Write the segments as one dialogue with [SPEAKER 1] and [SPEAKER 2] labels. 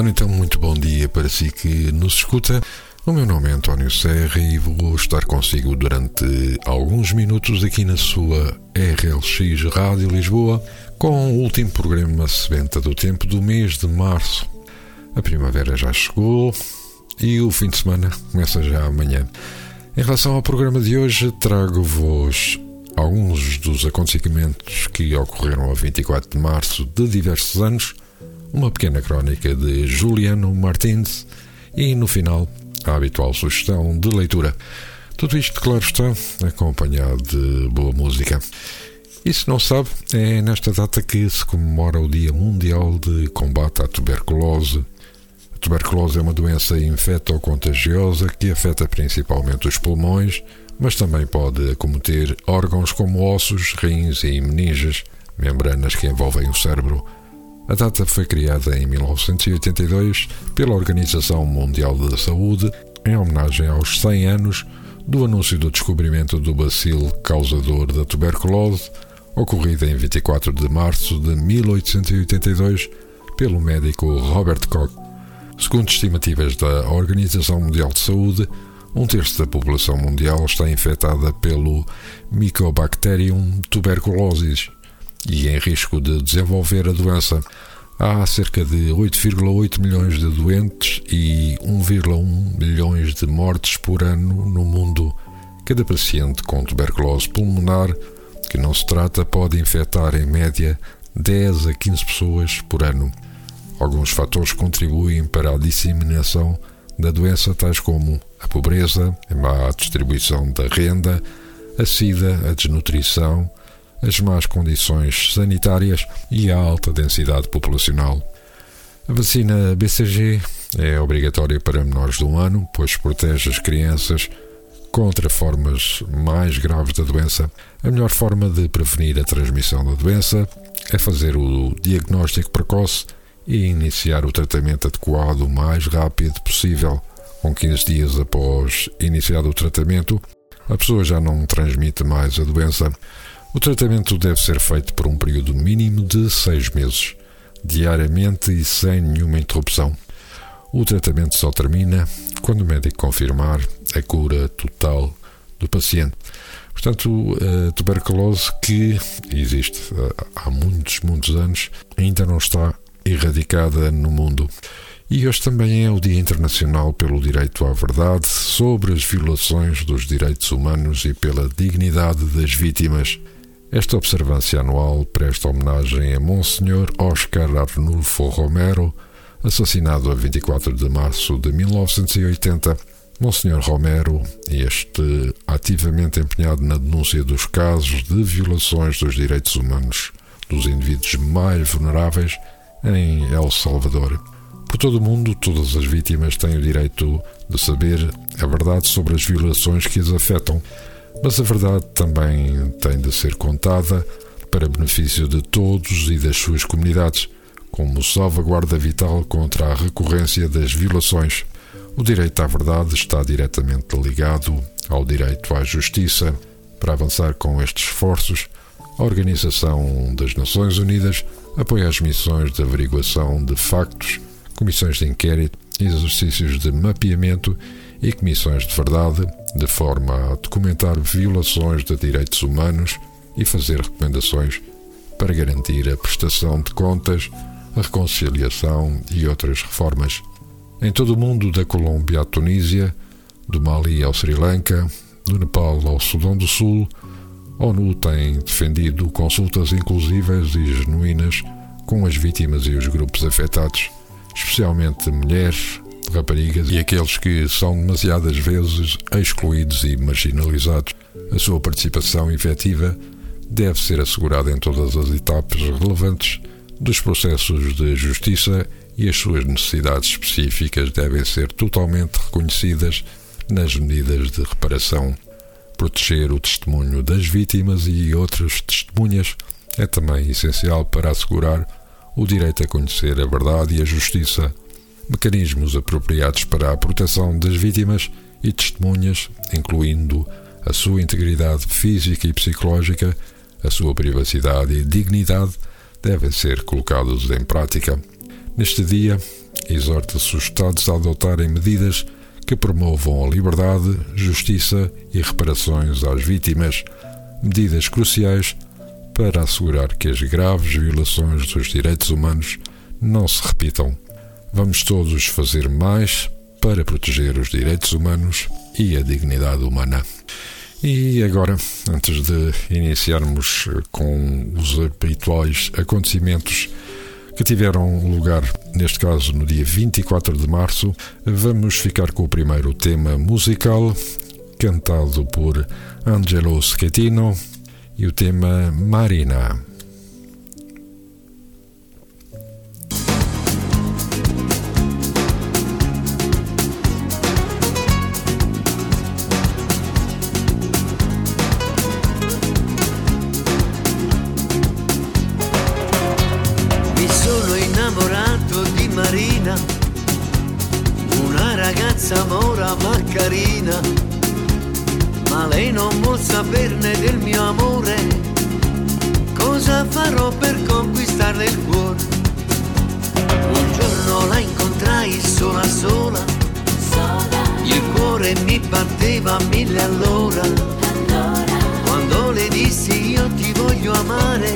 [SPEAKER 1] Ora então, muito bom dia para si que nos escuta. O meu nome é António Serra e vou estar consigo durante alguns minutos aqui na sua RLX Rádio Lisboa com o último programa Sebenta do Tempo do mês de março. A primavera já chegou e o fim de semana começa já amanhã. Em relação ao programa de hoje, trago-vos alguns dos acontecimentos que ocorreram a 24 de março de diversos anos uma pequena crónica de Juliano Martins e, no final, a habitual sugestão de leitura. Tudo isto, claro está, acompanhado de boa música. E se não sabe, é nesta data que se comemora o Dia Mundial de Combate à Tuberculose. A tuberculose é uma doença infecto-contagiosa que afeta principalmente os pulmões, mas também pode acometer órgãos como ossos, rins e meninges, membranas que envolvem o cérebro. A data foi criada em 1982 pela Organização Mundial da Saúde em homenagem aos 100 anos do anúncio do descobrimento do bacilo causador da tuberculose, ocorrido em 24 de março de 1882 pelo médico Robert Koch. Segundo estimativas da Organização Mundial de Saúde, um terço da população mundial está infectada pelo Mycobacterium tuberculosis, e em risco de desenvolver a doença. Há cerca de 8,8 milhões de doentes e 1,1 milhões de mortes por ano no mundo. Cada paciente com tuberculose pulmonar que não se trata pode infectar em média 10 a 15 pessoas por ano. Alguns fatores contribuem para a disseminação da doença, tais como a pobreza, a má distribuição da renda, a sida, a desnutrição, as más condições sanitárias e a alta densidade populacional. A vacina BCG é obrigatória para menores de um ano, pois protege as crianças contra formas mais graves da doença. A melhor forma de prevenir a transmissão da doença é fazer o diagnóstico precoce e iniciar o tratamento adequado o mais rápido possível. Com 15 dias após iniciado o tratamento, a pessoa já não transmite mais a doença. O tratamento deve ser feito por um período mínimo de seis meses, diariamente e sem nenhuma interrupção. O tratamento só termina quando o médico confirmar a cura total do paciente. Portanto, a tuberculose que existe há muitos, muitos anos ainda não está erradicada no mundo. E hoje também é o Dia Internacional pelo Direito à Verdade sobre as violações dos direitos humanos e pela dignidade das vítimas. Esta observância anual presta homenagem a Monsenhor Oscar Arnulfo Romero, assassinado a 24 de março de 1980. Monsenhor Romero, este ativamente empenhado na denúncia dos casos de violações dos direitos humanos dos indivíduos mais vulneráveis em El Salvador. Por todo o mundo, todas as vítimas têm o direito de saber a verdade sobre as violações que as afetam mas a verdade também tem de ser contada para benefício de todos e das suas comunidades, como salvaguarda vital contra a recorrência das violações. O direito à verdade está diretamente ligado ao direito à justiça. Para avançar com estes esforços, a Organização das Nações Unidas apoia as missões de averiguação de factos, comissões de inquérito, exercícios de mapeamento e comissões de verdade, de forma a documentar violações de direitos humanos e fazer recomendações para garantir a prestação de contas, a reconciliação e outras reformas. Em todo o mundo, da Colômbia à Tunísia, do Mali ao Sri Lanka, do Nepal ao Sudão do Sul, a ONU tem defendido consultas inclusivas e genuínas com as vítimas e os grupos afetados, especialmente mulheres, raparigas e aqueles que são demasiadas vezes excluídos e marginalizados. A sua participação efetiva deve ser assegurada em todas as etapas relevantes dos processos de justiça e as suas necessidades específicas devem ser totalmente reconhecidas nas medidas de reparação. Proteger o testemunho das vítimas e outras testemunhas é também essencial para assegurar o direito a conhecer a verdade e a justiça. Mecanismos apropriados para a proteção das vítimas e testemunhas, incluindo a sua integridade física e psicológica, a sua privacidade e dignidade, devem ser colocados em prática. Neste dia, exorta-se os Estados a adotarem medidas que promovam a liberdade, justiça e reparações às vítimas, medidas cruciais para assegurar que as graves violações dos direitos humanos não se repitam. Vamos todos fazer mais para proteger os direitos humanos e a dignidade humana. E agora, antes de iniciarmos com os habituais acontecimentos que tiveram lugar, neste caso no dia 24 de março, vamos ficar com o primeiro tema musical, cantado por Angelo Schettino, e o tema Marina.
[SPEAKER 2] Incontrai sola sola, il cuore mi batteva mille all'ora. Quando le dissi io ti voglio amare,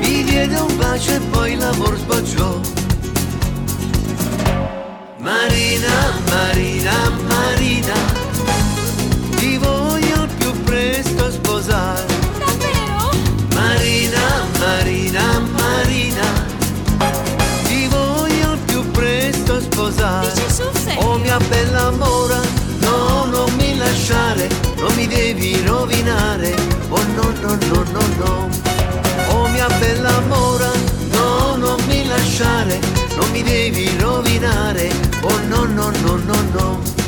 [SPEAKER 2] mi diede un bacio e poi l'amor sbocciò. Marina, Marina, Marina, mia bella mora, no, non mi lasciare, non mi devi rovinare. Oh no, no, no, no, no. Oh mia bella mora, no, non mi lasciare, non mi devi rovinare. Oh no, no, no, no, no.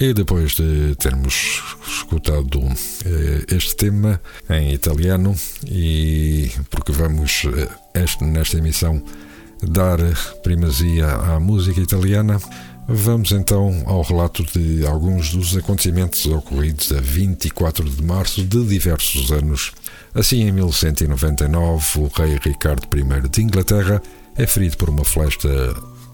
[SPEAKER 1] E depois de termos escutado eh, este tema em italiano, e porque vamos eh, nesta emissão dar primazia à música italiana, vamos então ao relato de alguns dos acontecimentos ocorridos a 24 de março de diversos anos. Assim, em 1199, o rei Ricardo I de Inglaterra é ferido por uma flecha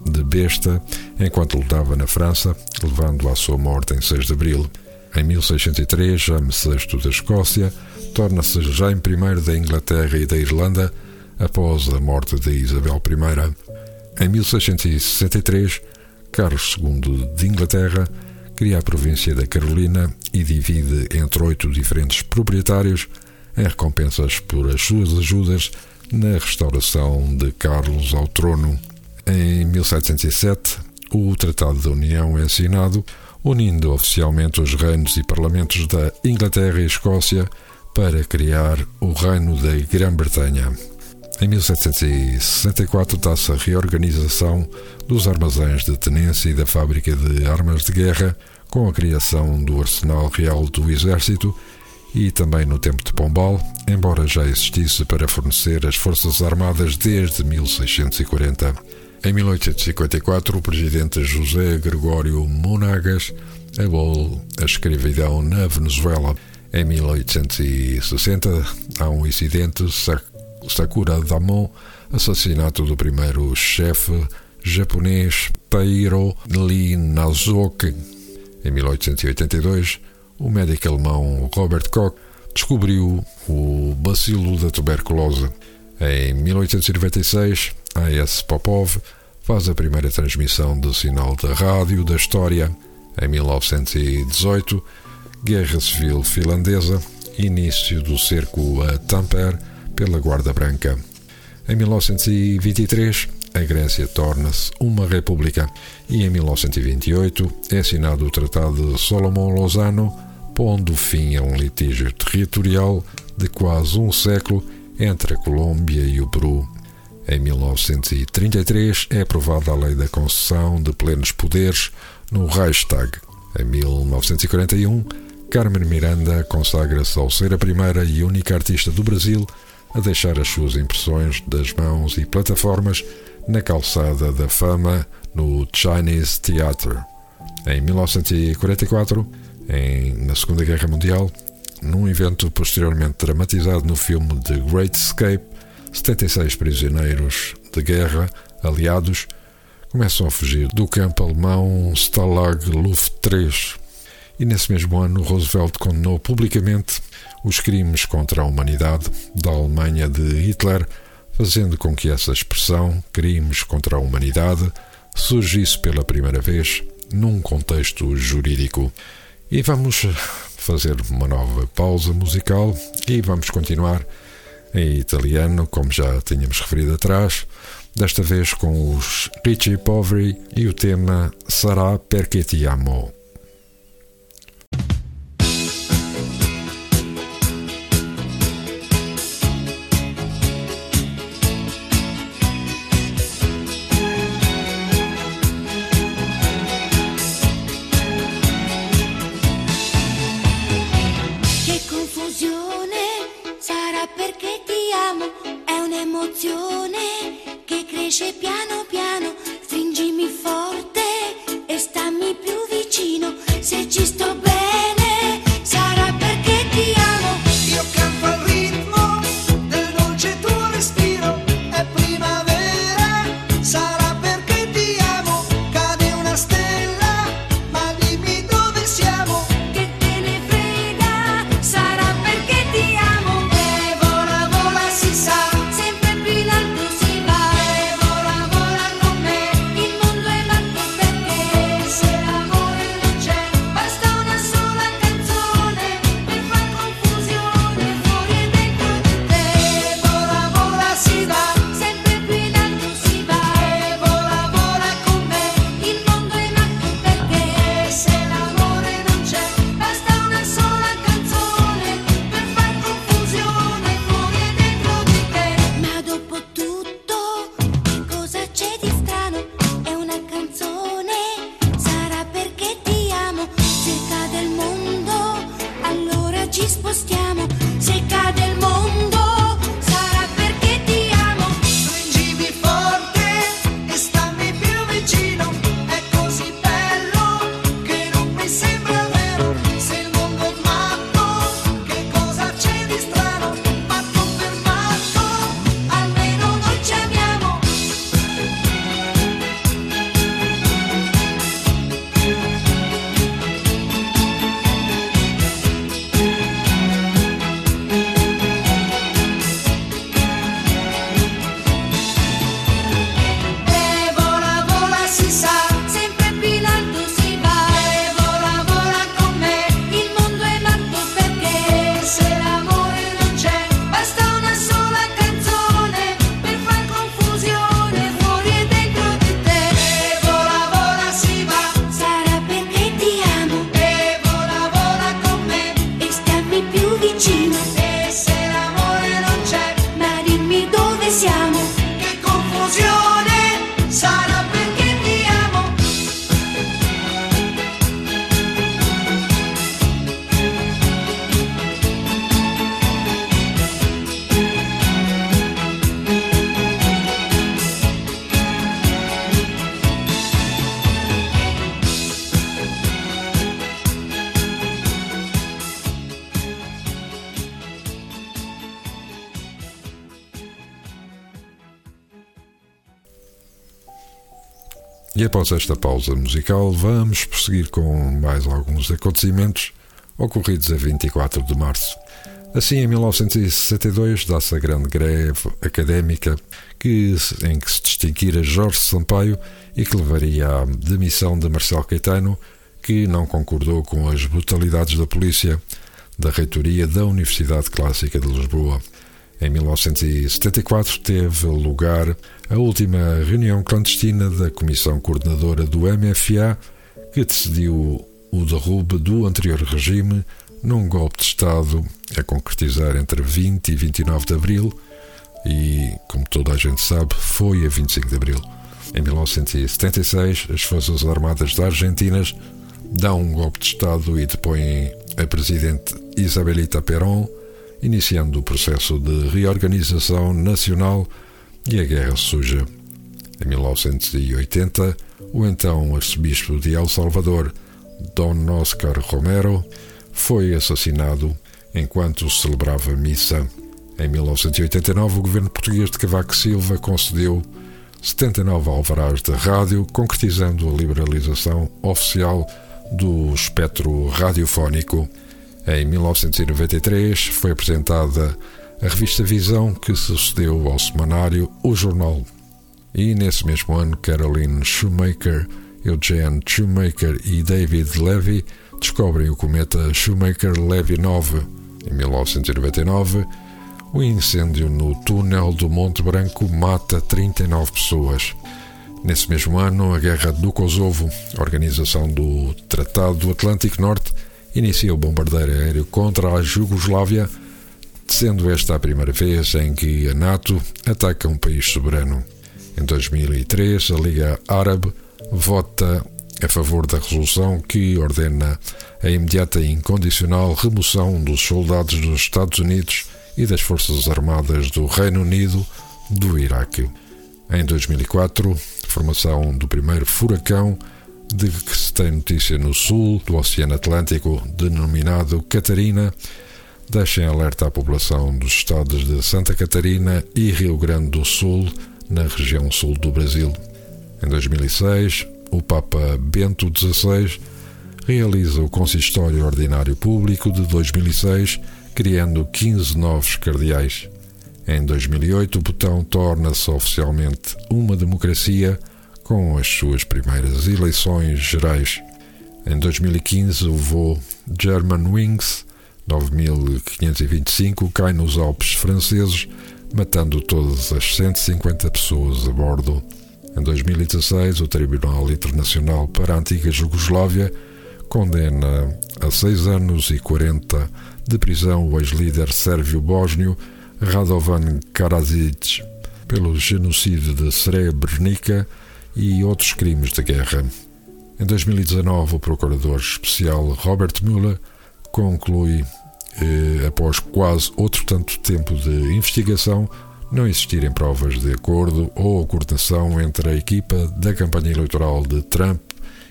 [SPEAKER 1] de besta enquanto lutava na França, levando à sua morte em 6 de abril. Em 1603, James VI da Escócia torna-se Jaime I da Inglaterra e da Irlanda após a morte de Isabel I. Em 1663, Carlos II de Inglaterra cria a província da Carolina e divide entre oito diferentes proprietários em recompensas por as suas ajudas na restauração de Carlos ao trono. Em 1707, o Tratado da União é assinado, unindo oficialmente os reinos e parlamentos da Inglaterra e Escócia para criar o Reino da Grã-Bretanha. Em 1764 dá-se a reorganização dos armazéns de tenência e da fábrica de armas de guerra, com a criação do Arsenal Real do Exército e também no tempo de Pombal, embora já existisse para fornecer as Forças Armadas desde 1640. Em 1854, o presidente José Gregório Monagas aboliu a escravidão na Venezuela. Em 1860, há um incidente Sakura Damon, assassinato do primeiro chefe japonês Tairo Lee Nazoki. Em 1882, o médico alemão Robert Koch descobriu o bacilo da tuberculose. Em 1896, A.S. Popov faz a primeira transmissão do sinal de rádio da história. Em 1918, Guerra Civil Finlandesa, início do cerco a Tampere pela Guarda Branca. Em 1923, a Grécia torna-se uma república e em 1928 é assinado o Tratado de Solomon-Lozano, pondo fim a um litígio territorial de quase um século entre a Colômbia e o Peru. Em 1933 é aprovada a Lei da Concessão de Plenos Poderes no Reichstag. Em 1941, Carmen Miranda consagra-se ao ser a primeira e única artista do Brasil a deixar as suas impressões das mãos e plataformas na calçada da fama no Chinese Theatre. Em 1944, em, na Segunda Guerra Mundial, num evento posteriormente dramatizado no filme The Great Escape, 76 prisioneiros de guerra aliados começam a fugir do campo alemão Stalag Luft 3. E nesse mesmo ano, Roosevelt condenou publicamente os crimes contra a humanidade da Alemanha de Hitler, fazendo com que essa expressão, crimes contra a humanidade, surgisse pela primeira vez num contexto jurídico. E vamos fazer uma nova pausa musical e vamos continuar em italiano, como já tínhamos referido atrás, desta vez com os Ricci Poveri e o tema Sarà perché ti amo.
[SPEAKER 3] Basta
[SPEAKER 1] E após esta pausa musical, vamos prosseguir com mais alguns acontecimentos ocorridos a 24 de março. Assim, em 1962, dá-se a grande greve académica que, em que se distinguira Jorge Sampaio e que levaria à demissão de Marcelo Caetano, que não concordou com as brutalidades da polícia da reitoria da Universidade Clássica de Lisboa. Em 1974 teve lugar a última reunião clandestina da Comissão Coordenadora do MFA, que decidiu o derrube do anterior regime num golpe de Estado a concretizar entre 20 e 29 de abril e, como toda a gente sabe, foi a 25 de abril. Em 1976, as Forças Armadas da Argentina dão um golpe de Estado e depõem a presidente Isabelita Perón iniciando o processo de reorganização nacional e a Guerra Suja. Em 1980, o então arcebispo de El Salvador, Dom Oscar Romero, foi assassinado enquanto celebrava missa. Em 1989, o governo português de Cavaco Silva concedeu 79 alvarás de rádio, concretizando a liberalização oficial do espectro radiofónico. Em 1993 foi apresentada a revista Visão, que sucedeu ao semanário O Jornal. E nesse mesmo ano, Caroline Shoemaker, Eugene Shoemaker e David Levy descobrem o cometa Shoemaker-Levy 9. Em 1999, o incêndio no túnel do Monte Branco mata 39 pessoas. Nesse mesmo ano, a Guerra do Kosovo, organização do Tratado do Atlântico Norte, inicia o bombardeio aéreo contra a Jugoslávia, sendo esta a primeira vez em que a NATO ataca um país soberano. Em 2003, a Liga Árabe vota a favor da resolução que ordena a imediata e incondicional remoção dos soldados dos Estados Unidos e das Forças Armadas do Reino Unido do Iraque. Em 2004, formação do primeiro furacão de que se tem notícia no sul do Oceano Atlântico, denominado Catarina, deixa em alerta a população dos estados de Santa Catarina e Rio Grande do Sul, na região sul do Brasil. Em 2006, o Papa Bento XVI realiza o Consistório Ordinário Público de 2006, criando 15 novos cardeais. Em 2008, o Botão torna-se oficialmente uma democracia com as suas primeiras eleições gerais. Em 2015, o voo Germanwings 9525 cai nos Alpes franceses, matando todas as 150 pessoas a bordo. Em 2016, o Tribunal Internacional para a Antiga Jugoslávia condena a 6 anos e 40 de prisão o ex-líder sérvio-bósnio Radovan Karadzic pelo genocídio de Srebrenica e outros crimes de guerra. Em 2019, o Procurador Especial Robert Mueller conclui, eh, após quase outro tanto tempo de investigação, não existirem provas de acordo ou coordenação entre a equipa da campanha eleitoral de Trump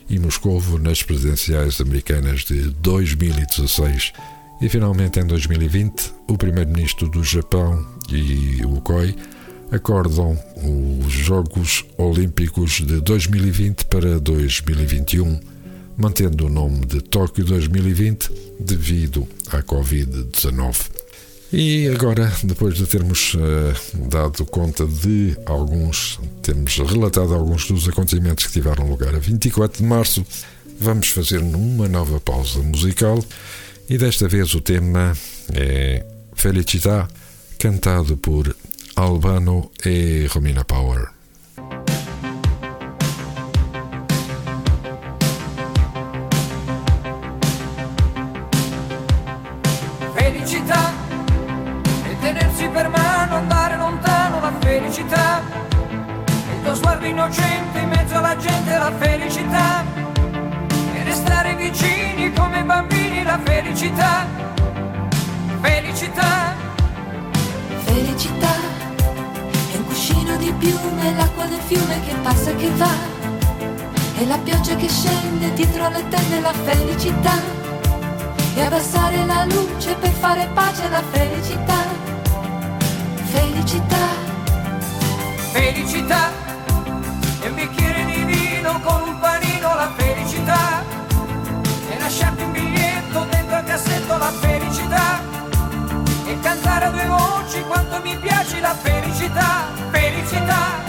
[SPEAKER 1] e Moscovo nas presidenciais americanas de 2016. E finalmente, em 2020, o primeiro-ministro do Japão e o COI acordam os Jogos Olímpicos de 2020 para 2021, mantendo o nome de Tóquio 2020 devido à Covid-19. E agora, depois de termos uh, dado conta de alguns, temos relatado alguns dos acontecimentos que tiveram lugar a 24 de março, vamos fazer uma nova pausa musical e desta vez o tema é Felicità, cantado por Albano e Romina Power.
[SPEAKER 3] Felicità e tenersi per mano, andare lontano la felicità. Il tuo sguardo innocente in mezzo alla gente la felicità. E restare vicini come bambini la felicità. Felicità.
[SPEAKER 4] Felicità cammino di piume, l'acqua del fiume che passa e che va. E la pioggia che scende dietro le tende la felicità. E abbassare la luce per fare pace alla felicità. Felicità.
[SPEAKER 3] Felicità. E un bicchiere di vino con un
[SPEAKER 4] panino la felicità. E lasciarti un biglietto dentro al cassetto la felicità voci quanto mi piace la felicità, felicità.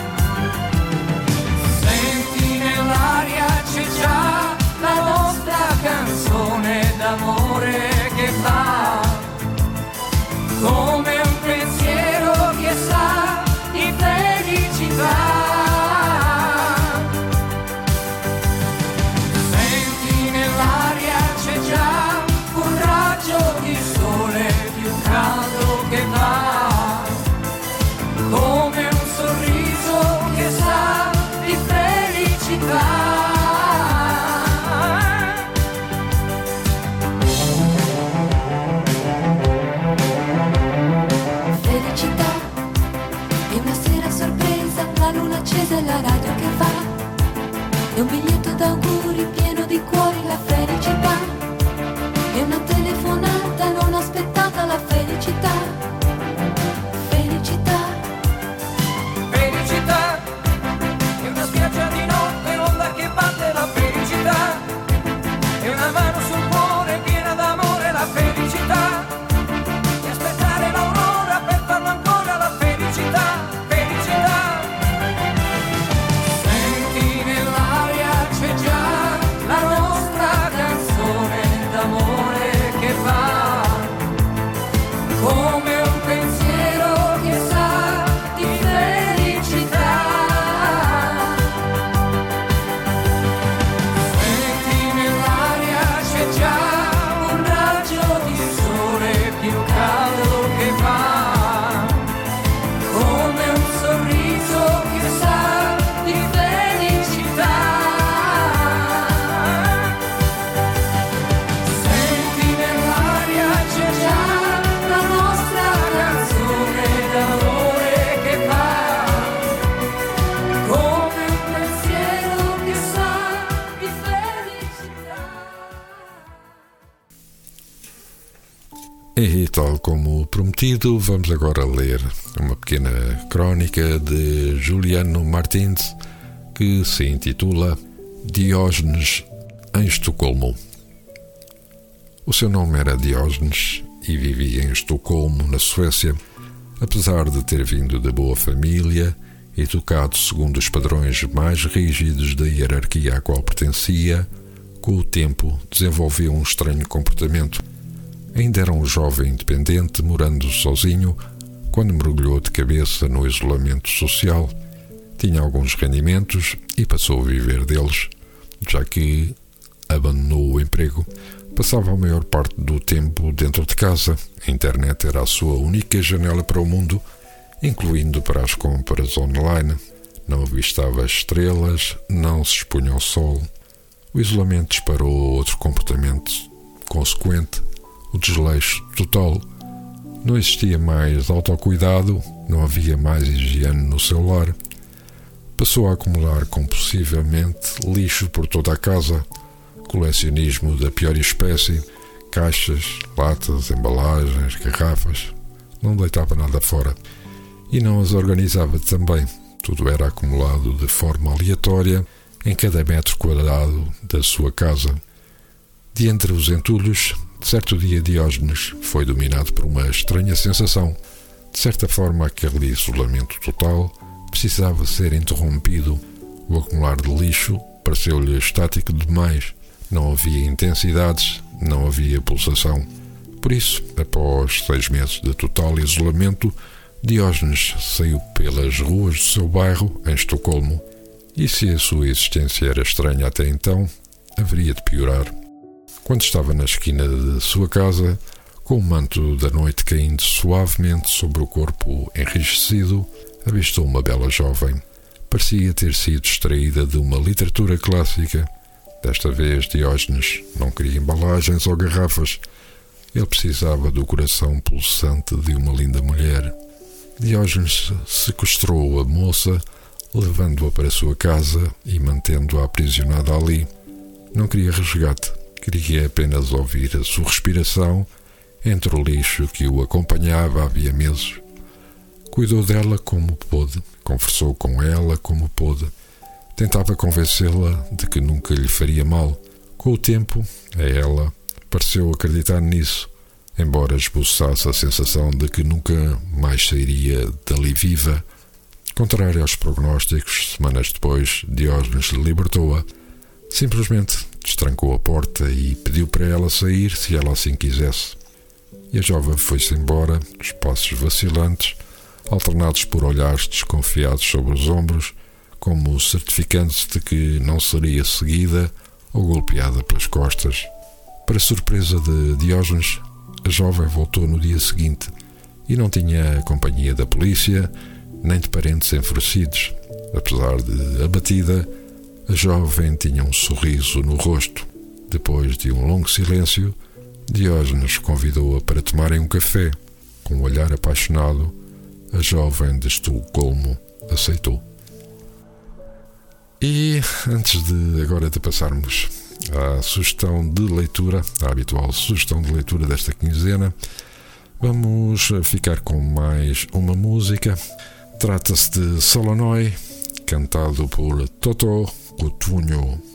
[SPEAKER 3] Senti nell'aria c'è già
[SPEAKER 1] tal como prometido, vamos agora ler uma pequena crónica de Juliano Martins que se intitula Diógenes em Estocolmo. O seu nome era Diógenes e vivia em Estocolmo, na Suécia. Apesar de ter vindo de boa família educado segundo os padrões mais rígidos da hierarquia à qual pertencia, com o tempo desenvolveu um estranho comportamento. Ainda era um jovem independente, morando sozinho, quando mergulhou de cabeça no isolamento social. Tinha alguns rendimentos e passou a viver deles, já que abandonou o emprego. Passava a maior parte do tempo dentro de casa. A internet era a sua única janela para o mundo, incluindo para as compras online. Não avistava as estrelas, não se expunha ao sol. O isolamento disparou outro comportamento consequente, o desleixo total. Não existia mais autocuidado, não havia mais higiene no seu lar. Passou a acumular compulsivamente lixo por toda a casa, colecionismo da pior espécie, caixas, latas, embalagens, garrafas. Não deitava nada fora e não as organizava também. Tudo era acumulado de forma aleatória em cada metro quadrado da sua casa. De entre os entulhos, certo dia Diógenes foi dominado por uma estranha sensação. De certa forma, aquele isolamento total precisava ser interrompido. O acumular de lixo pareceu-lhe estático demais. Não havia intensidades, não havia pulsação. Por isso, após seis meses de total isolamento, Diógenes saiu pelas ruas do seu bairro, em Estocolmo. E se a sua existência era estranha até então, haveria de piorar. Quando estava na esquina de sua casa, com o manto da noite caindo suavemente sobre o corpo enrijecido, avistou uma bela jovem. Parecia ter sido extraída de uma literatura clássica. Desta vez, Diógenes não queria embalagens ou garrafas. Ele precisava do coração pulsante de uma linda mulher. Diógenes sequestrou a moça, levando-a para sua casa e mantendo-a aprisionada ali. Não queria resgate, queria apenas ouvir a sua respiração entre o lixo que o acompanhava havia meses. Cuidou dela como pôde, conversou com ela como pôde, tentava convencê-la de que nunca lhe faria mal. Com o tempo, a ela pareceu acreditar nisso. embora esboçasse a sensação de que nunca mais sairia dali viva. Contrário aos prognósticos, semanas depois, Diógenes libertou-a. Simplesmente destrancou a porta e pediu para ela sair se ela assim quisesse. E a jovem foi-se embora, os passos vacilantes, alternados por olhares desconfiados sobre os ombros, como certificando-se de que não seria seguida ou golpeada pelas costas. Para surpresa de Diógenes, a jovem voltou no dia seguinte e não tinha a companhia da polícia nem de parentes enfurecidos. Apesar de abatida, a jovem tinha um sorriso no rosto. Depois de um longo silêncio, Diógenes convidou-a para tomarem um café. Com um olhar apaixonado, a jovem de Estocolmo aceitou. E antes de agora de passarmos à sugestão de leitura, a habitual sugestão de leitura desta quinzena, vamos ficar com mais uma música. Trata-se de Solonoi, cantado por Toto Cotugno.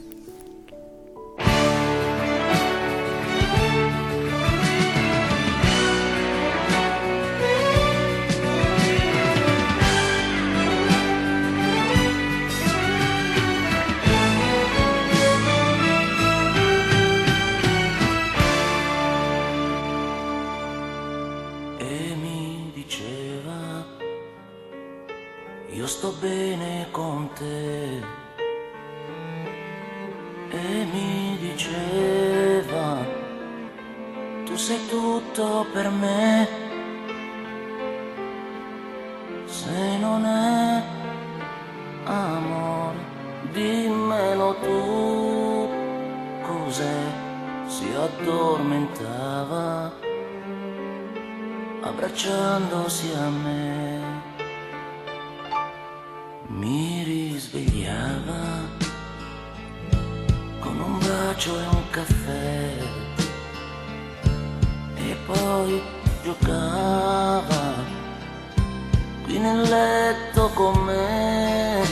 [SPEAKER 5] Qui nel letto con me.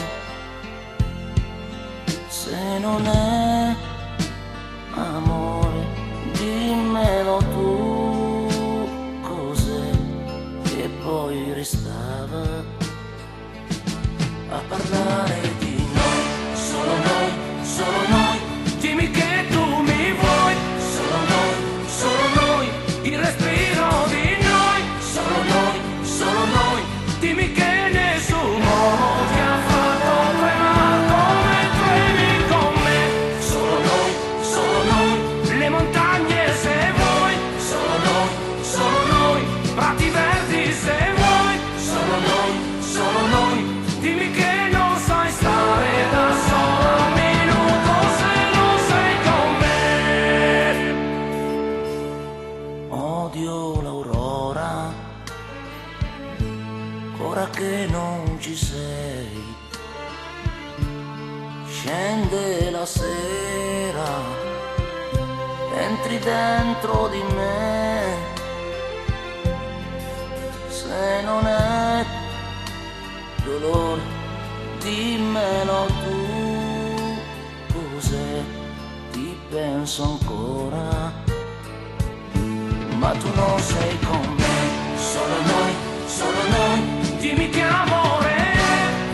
[SPEAKER 5] Se non è entri dentro di me. Se non è dolore, dimmelo tu, cos'è, ti penso ancora, ma tu non sei con me, solo noi, solo noi, dimmi che amore,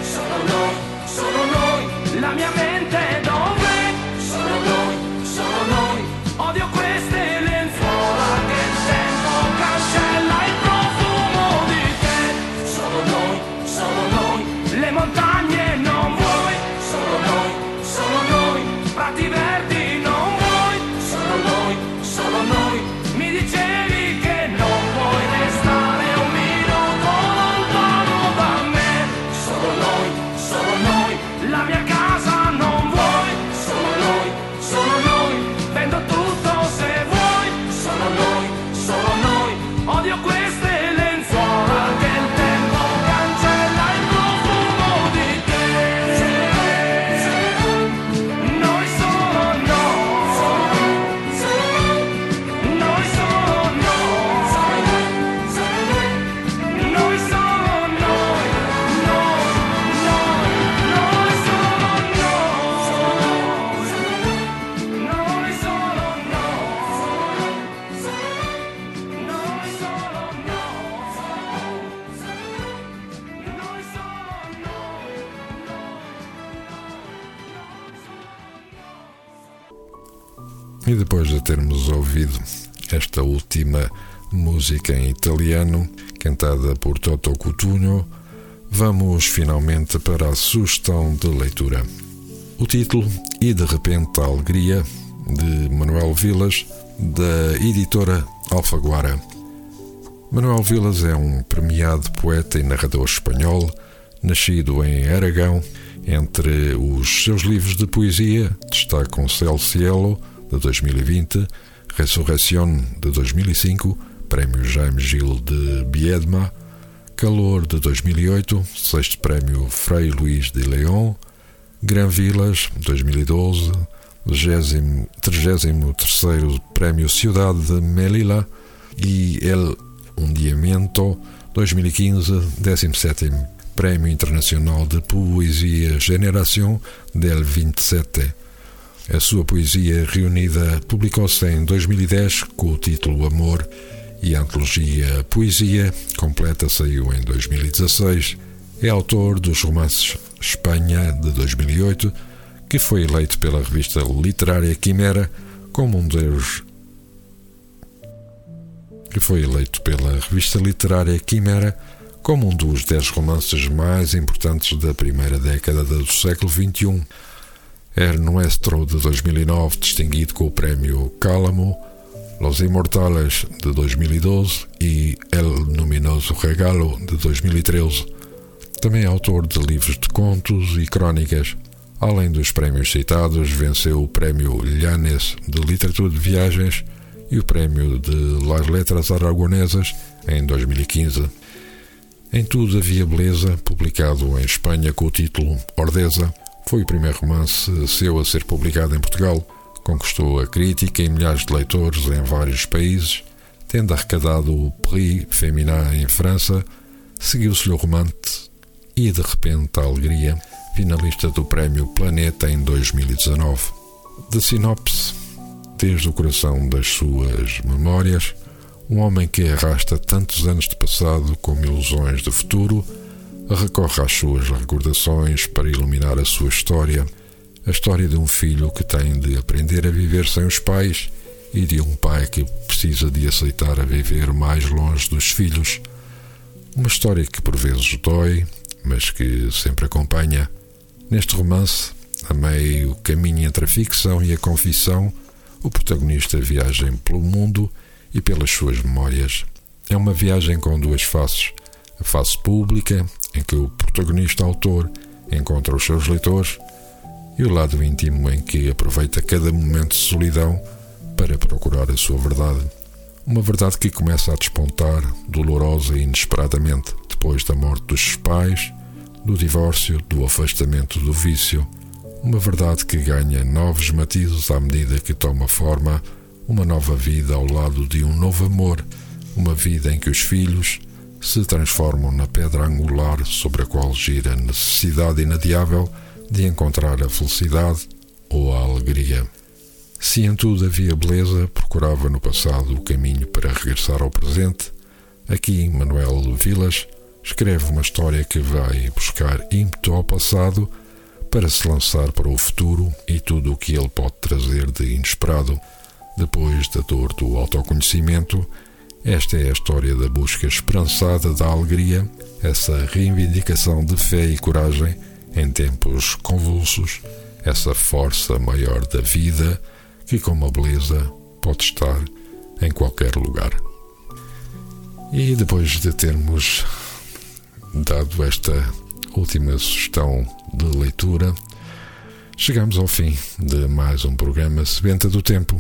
[SPEAKER 5] solo noi, solo noi, la mia mente
[SPEAKER 1] música em italiano, cantada por Toto Cutugno, vamos finalmente para a sugestão de leitura. O título E de repente a Alegria, de Manuel Vilas, da editora Alfaguara. Manuel Vilas é um premiado poeta e narrador espanhol, nascido em Aragão. Entre os seus livros de poesia destacam Cel Cielo, de 2020, Resurrección, de 2005, Prémio Jaime Gil de Biedma, Calor, de 2008, Sexto Prémio Frei Luís de León, Gran Vilas, 2012, 33 Prémio Ciudad de Melilla e El Hundiamento 2015, 17 Prémio Internacional de Poesia Generação del 27. A sua poesia reunida publicou-se em 2010 com o título Amor e a antologia Poesia completa saiu em 2016. É autor dos romances Espanha de 2008, que foi eleito pela revista literária Quimera como um dos que foi eleito pela revista literária Quimera como um dos dez romances mais importantes da primeira década do século XXI. Er Nuestro de 2009, distinguido com o prémio Cálamo, Los Imortales de 2012 e El Luminoso Regalo de 2013. Também é autor de livros de contos e crónicas. Além dos prémios citados, venceu o Prémio Llanes de Literatura de Viagens e o Prémio de Las Letras Aragonesas em 2015. Em Tudo Havia Beleza, publicado em Espanha com o título Ordeza, foi o primeiro romance seu a ser publicado em Portugal. Conquistou a crítica e milhares de leitores em vários países, tendo arrecadado o Prix Féminin em França, seguiu-se-lhe o romance e, de repente, a alegria, finalista do Prémio Planeta em 2019. De sinopse, desde o coração das suas memórias, um homem que arrasta tantos anos de passado como ilusões de futuro, recorre às suas recordações para iluminar a sua história, a história de um filho que tem de aprender a viver sem os pais e de um pai que precisa de aceitar a viver mais longe dos filhos. Uma história que por vezes dói, mas que sempre acompanha. Neste romance, a meio caminho entre a ficção e a confissão, o protagonista viaja pelo mundo e pelas suas memórias. É uma viagem com duas faces. A face pública, em que o protagonista autor encontra os seus leitores, e o lado íntimo, em que aproveita cada momento de solidão para procurar a sua verdade. Uma verdade que começa a despontar, dolorosa e inesperadamente, depois da morte dos pais, do divórcio, do afastamento do vício. Uma verdade que ganha novos matizes à medida que toma forma uma nova vida ao lado de um novo amor, uma vida em que os filhos se transformam na pedra angular sobre a qual gira a necessidade inadiável de encontrar a felicidade ou a alegria. Se em tudo havia beleza, procurava no passado o caminho para regressar ao presente. Aqui, Manuel Vilas escreve uma história que vai buscar ímpeto ao passado para se lançar para o futuro e tudo o que ele pode trazer de inesperado. Depois da dor do autoconhecimento, esta é a história da busca esperançada da alegria, essa reivindicação de fé e coragem em tempos convulsos, essa força maior da vida que, como a beleza, pode estar em qualquer lugar. E depois de termos dado esta última sugestão de leitura, chegamos ao fim de mais um programa Sebenta do Tempo.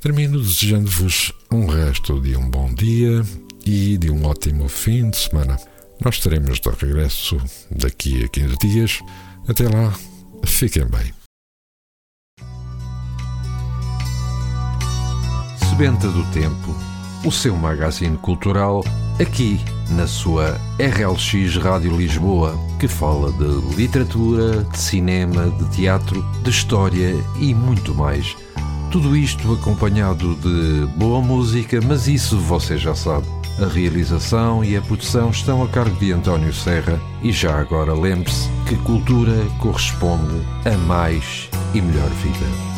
[SPEAKER 1] Termino desejando-vos um resto de um bom dia e de um ótimo fim de semana. Nós estaremos de regresso daqui a 15 dias. Até lá, fiquem bem.
[SPEAKER 6] Sebenta do Tempo, o seu magazine cultural, aqui na sua RLX Rádio Lisboa, que fala de literatura, de cinema, de teatro, de história e muito mais. Tudo isto acompanhado de boa música, mas isso você já sabe. A realização e a produção estão a cargo de António Serra e já agora lembre-se que cultura corresponde a mais e melhor vida.